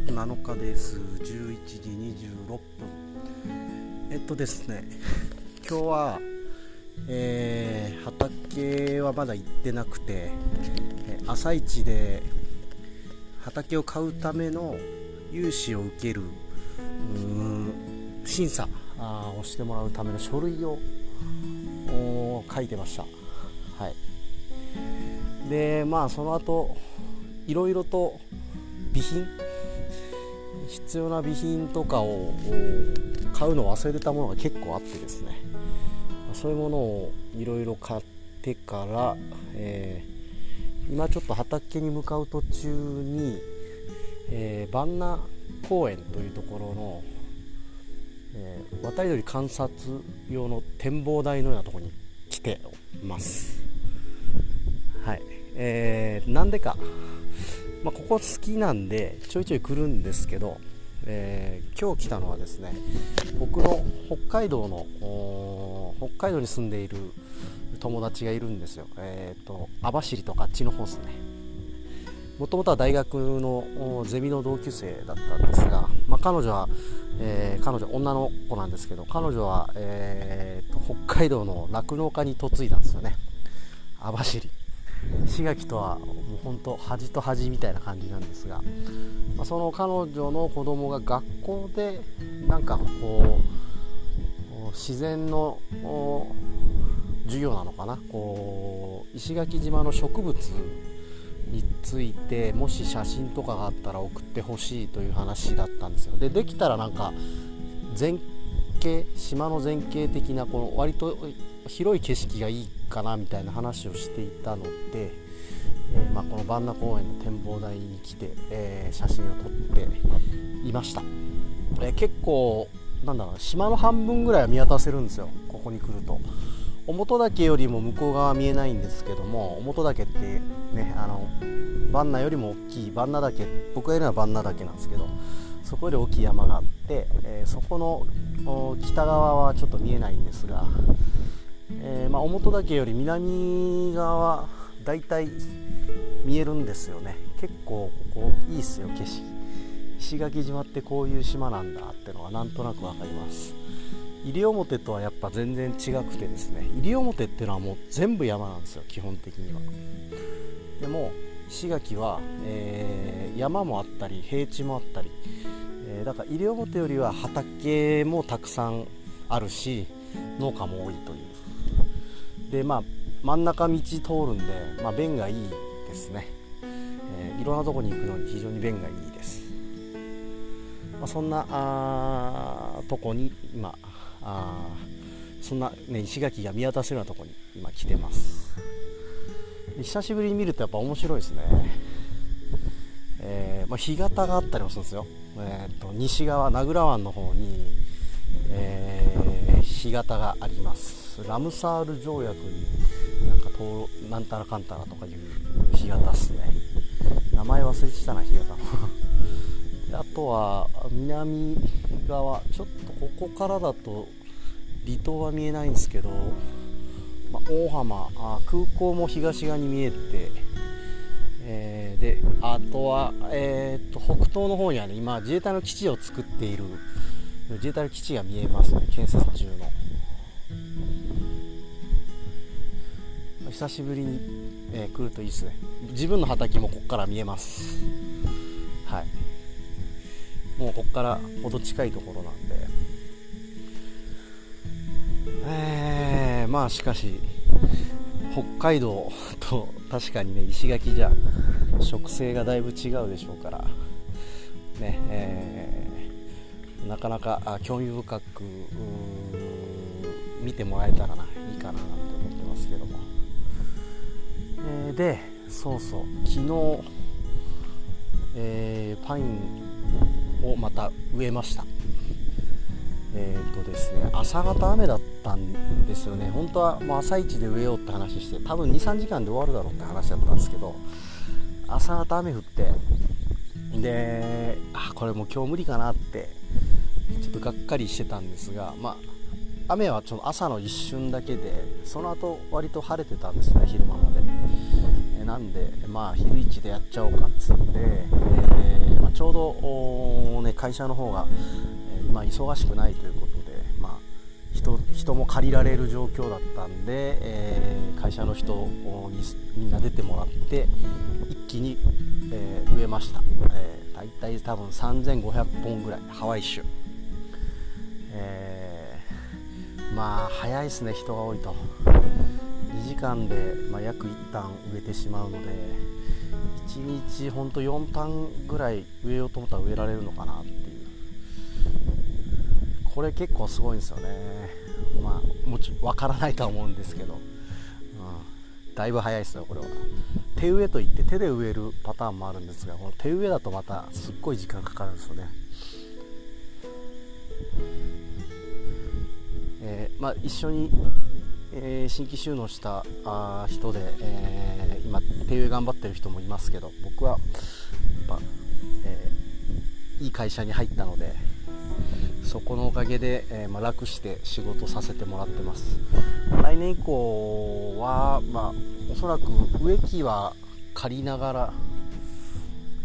月7日です。11時26分。えっとですね 今日は、えー、畑はまだ行ってなくて朝一で畑を買うための融資を受ける審査をしてもらうための書類を書いてました。はい。でまあその後いろいろと備品必要な備品とかを買うのを忘れてたものが結構あってですね。そういうものをいろいろ買ってから、えー、今ちょっと畑に向かう途中に、えー、万名公園というところの、えー、渡り鳥観察用の展望台のようなところに来てます。はい。えー、なんでか。まあ、ここ好きなんでちょいちょい来るんですけど、えー、今日来たのはですね僕の北海道の北海道に住んでいる友達がいるんですよ、えーと、網走とかあっちの方ですね。もともとは大学のゼミの同級生だったんですが、まあ、彼女は、えー、彼女女の子なんですけど彼女は、えーと北海道の酪農家に嫁いだんですよね。網走。石垣とは本当端と端みたいな感じなんですが、まあ、その彼女の子供が学校でなんかこう自然の授業なのかな？こう石垣島の植物についてもし写真とかがあったら送ってほしいという話だったんですよ。でできたらなんか前景島の前景的なこの割と広い景色がいいかなみたいな話をしていたので、えー、まあ、この万名公園の展望台に来て、えー、写真を撮っていました、えー、結構なんだろう島の半分ぐらいは見渡せるんですよ。ここに来ると。表岳よりも向こう側見えないんですけども表岳ってねあの万名よりも大きい万名岳僕がいるのは万名岳なんですけどそこより大きい山があって、えー、そこの北側はちょっと見えないんですが、えー、まあ、表岳より南側はだいたい見えるんですよね。結構ここいいっすよ景色。石垣島ってこういう島なんだってのはなんとなく分かります。西表とはやっぱ全然違くてですね。西表っていうのはもう全部山なんですよ基本的には。でも石垣は、えー、山もあったり平地もあったり、えー、だから西表よりは畑もたくさんあるし農家も多いという。でまあ真ん中道通るんで、まあ、便がいいですね、えー、いろんなとこに行くのに非常に便がいいです、まあ、そんなあとこに今あそんな、ね、石垣が見渡せるようなとこに今来てます。久しぶりに見るとやっぱ面白いですね、えー、まあ、干潟があったりもするんですよ、えーと、西側名倉湾の方に、えー、干潟があります。ラムサール条約になんかなんたらかんたらとかいう干潟っすね。名前忘れてたな干潟のあとは南側ちょっとここからだと離島は見えないんですけど、ま、大浜あ空港も東側に見えて、えー、であとは、えー、っと北東の方にはね今自衛隊の基地を作っている自衛隊の基地が見えますね建設中の。久しぶりに、えー、来るといいですね。自分の畑もここから見えます。はい。もうここからほど近いところなんで。えー、まあしかし北海道と確かにね石垣じゃ植生がだいぶ違うでしょうから。ねえー、なかなか興味深く見てもらえたらないいかななんて思ってますけども、でそうそう昨日、えー、パインをまた植えました。えっ、ー、とですね朝方雨だったんですよね。本当はもう朝一で植えようって話して多分23時間で終わるだろうって話だったんですけど朝方雨降ってであこれもう今日無理かなってちょっとがっかりしてたんですがまあ雨はちょっと朝の一瞬だけでその後割と晴れてたんですね昼間まで。なんで、まあ、昼市でやっちゃおうかっつうんで、え、まあ、ちょうど、ね、会社の方が、えー、今忙しくないということで、まあ、人人も借りられる状況だったんで、え、会社の人にみんな出てもらって一気に、え植えました、えー、大体多分3500本ぐらいハワイ種、えまあ早いですね人が多いと。2時間で、まあ、約1単植えてしまうので1日ほんと4単ぐらい植えようと思ったら植えられるのかなっていう。これ結構すごいんですよね。まあもちろん分からないとは思うんですけど、うん、だいぶ早いですよこれは。手植えといって手で植えるパターンもあるんですがこの手植えだとまたすっごい時間かかるんですよね。えー、まあ、一緒にえー、新規収納したあ人で、えー、今手植え頑張ってる人もいますけど僕はやっぱ、えー、いい会社に入ったのでそこのおかげで、えまあ、楽して仕事させてもらってます。来年以降は、まあ、おそらく植木は借りながら、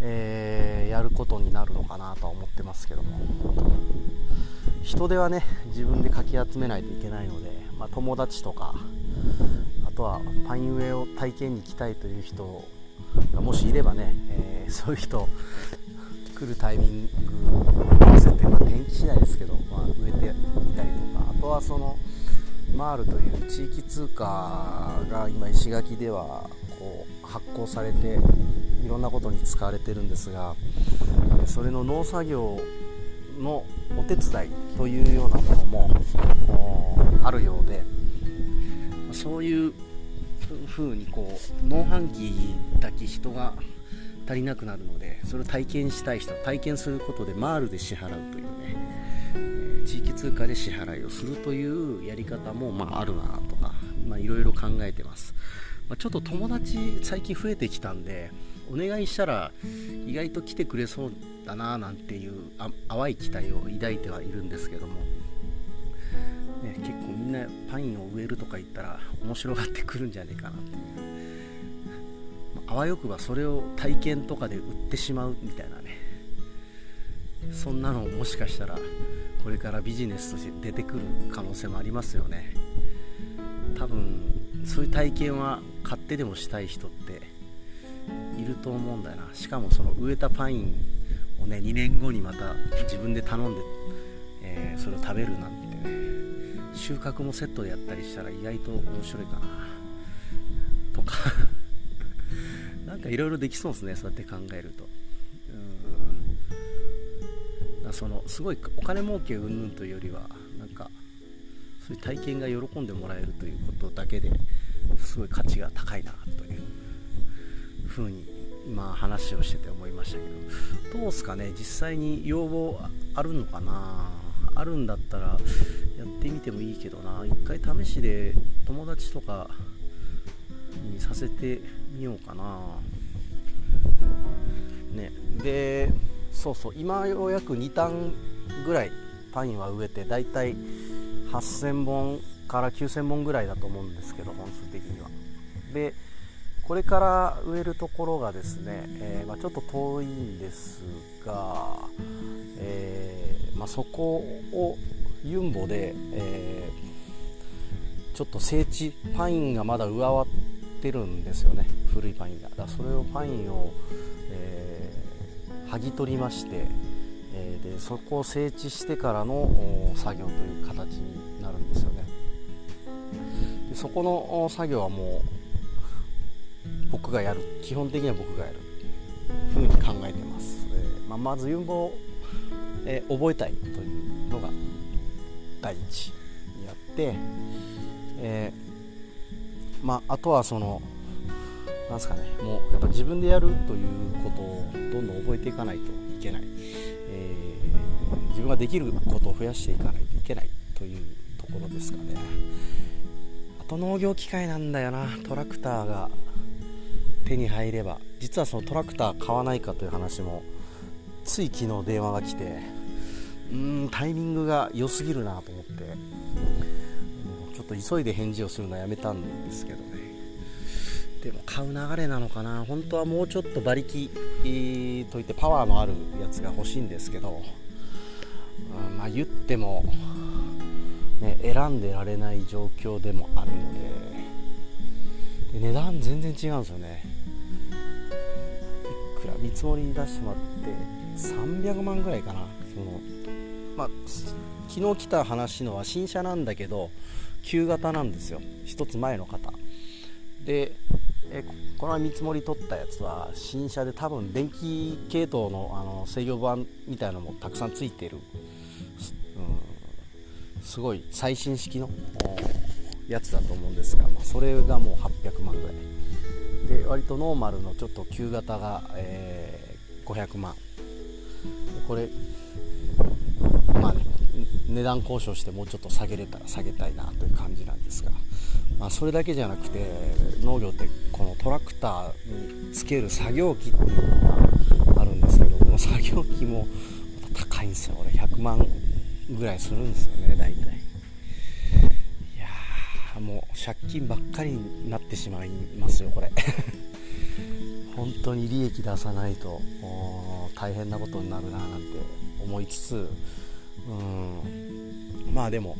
えやることになるのかなとは思ってますけども。人手はね自分でかき集めないといけないのでまあ、友達とかあとはパイン植えを体験に来たいという人がもしいればね、えー、そういう人来るタイミング合わせて、まあ、天気次第ですけど、まあ、植えてみたりとかあとはそのマールという地域通貨が今石垣ではこう発行されていろんなことに使われてるんですがそれの農作業のお手伝いというようなものもあるようでそういう風にこう農飯器だけ人が足りなくなるのでそれを体験したい人体験することでマールで支払うというね、え地域通貨で支払いをするというやり方もまああるなとかいろいろ考えてます、ま、ちょっと友達最近増えてきたんでお願いしたら意外と来てくれそうだななんていう淡い期待を抱いてはいるんですけども、んなパインを植えるとか言ったら面白がってくるんじゃねえかなっていう。あわよくばそれを体験とかで売ってしまうみたいなね。そんなのもしかしたらこれからビジネスとして出てくる可能性もありますよね。多分そういう体験は買ってでもしたい人っていると思うんだよな。しかもその植えたパインをね2年後にまた自分で頼んで、えー、それを食べるなんて収穫もセットでやったりしたら意外と面白いかな。とか。なんかいろいろできそうですねそうやって考えると。うん。そのすごいお金儲け云々というよりはなんかそういう体験が喜んでもらえるということだけですごい価値が高いなというふうに今話をしてて思いましたけど。どうすかね実際に要望あるのかな？あるんだったらやってみてもいいけどな。一回試しで友達とかにさせてみようかな。ね。でそうそう。今ようやく2単ぐらいパインは植えてだいたい8000本から9000本ぐらいだと思うんですけど本数的には。でこれから植えるところがですね、えー、まあ、ちょっと遠いんですが、えー、まあ、そこをユンボで、えー、ちょっと整地パインがまだ上回ってるんですよね。古いパインが。だそれをパインを、え剥ぎ取りまして、えでそこを整地してからの作業という形になるんですよね。でそこの作業はもう僕がやる。基本的には僕がやる。っていうふうに考えてます、えー、まあ、まずユンボ、えー、覚えたいというのが第一にあって、えー、まあ、あとはそのなんですかねもうやっぱ自分でやるということをどんどん覚えていかないといけない、え自分ができることを増やしていかないといけないというところですかね。あと農業機械なんだよな。トラクターが手に入れば実はそのトラクター買わないかという話もつい昨日電話が来てうーんタイミングが良すぎるなと思って、ちょっと急いで返事をするのはやめたんですけどね。でも買う流れなのかな。本当はもうちょっと馬力といってパワーのあるやつが欲しいんですけど、うん、まあ言っても、ね、選んでられない状況でもあるので。で値段全然違うんですよね。いくら見積もり出してもらって300万ぐらいかな。そのまあ昨日来た話のは新車なんだけど旧型なんですよ。1つ前の方でえこの見積もり取ったやつは新車で多分電気系統のあの制御盤みたいなのもたくさんついてる、うん、すごい最新式のやつだと思うんですが、まあ、それがもう800万ぐらい。で割とノーマルのちょっと旧型が、えー、500万。これまあね値段交渉してもうちょっと下げれたら下げたいなという感じなんですがまあ、それだけじゃなくて農業ってこのトラクターにつける作業機っていうのがあるんですけどこの作業機もまた高いんですよ。俺100万ぐらいするんですよね大体。いやもう借金ばっかりになってしまいますよこれ。本当に利益出さないと大変なことになるななんて思いつつうん。まあでも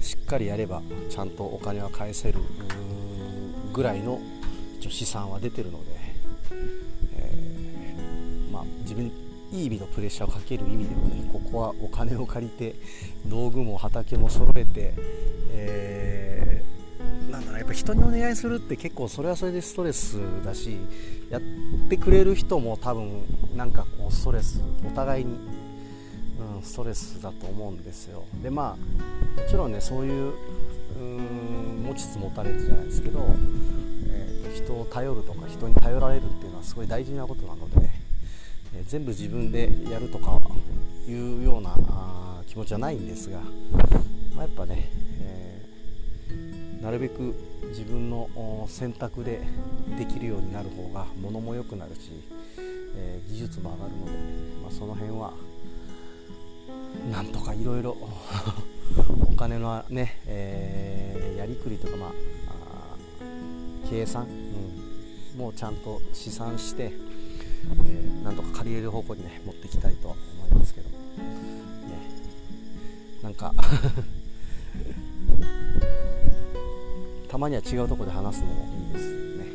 しっかりやればちゃんとお金は返せるぐらいの一応資産は出てるので、えー、まあ、自分いい意味のプレッシャーをかける意味でもねここはお金を借りて道具も畑も揃えて、えー、やっぱ人にお願いするって結構それはそれでストレスだしやってくれる人も多分なんかこうストレスお互いにうん、ストレスだと思うんですよ。でまあもちろんねそういううん持ちつ持たれつじゃないですけど、えー、人を頼るとか人に頼られるっていうのはすごい大事なことなので、えー、全部自分でやるとかいうような気持ちはないんですが、まあ、やっぱね、え、なるべく自分の選択でできるようになる方が物も良くなるし、え技術も上がるので、まあ、その辺はなんとかいろいろお金のね、えー、やりくりとか、まあ、計算、うん、もうちゃんと試算して、えー、なんとか借りれる方向にね持っていきたいと思いますけど、ね、なんか まには違うとこで話すのもいいですね。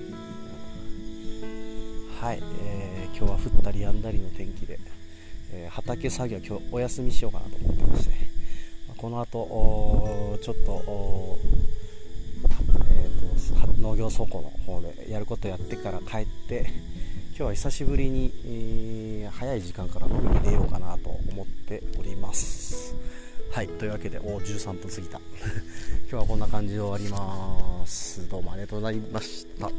はい、えー、今日は降ったりやんだりの天気でえー、畑作業今日お休みしようかなと思ってまして、まこの後ちょっと,、えーと、農業倉庫の方でやることやってから帰って今日は久しぶりに、えー、早い時間から飲みに出ようかなと思っております。はいというわけでお13分過ぎた。今日はこんな感じで終わります。どうもありがとうございました。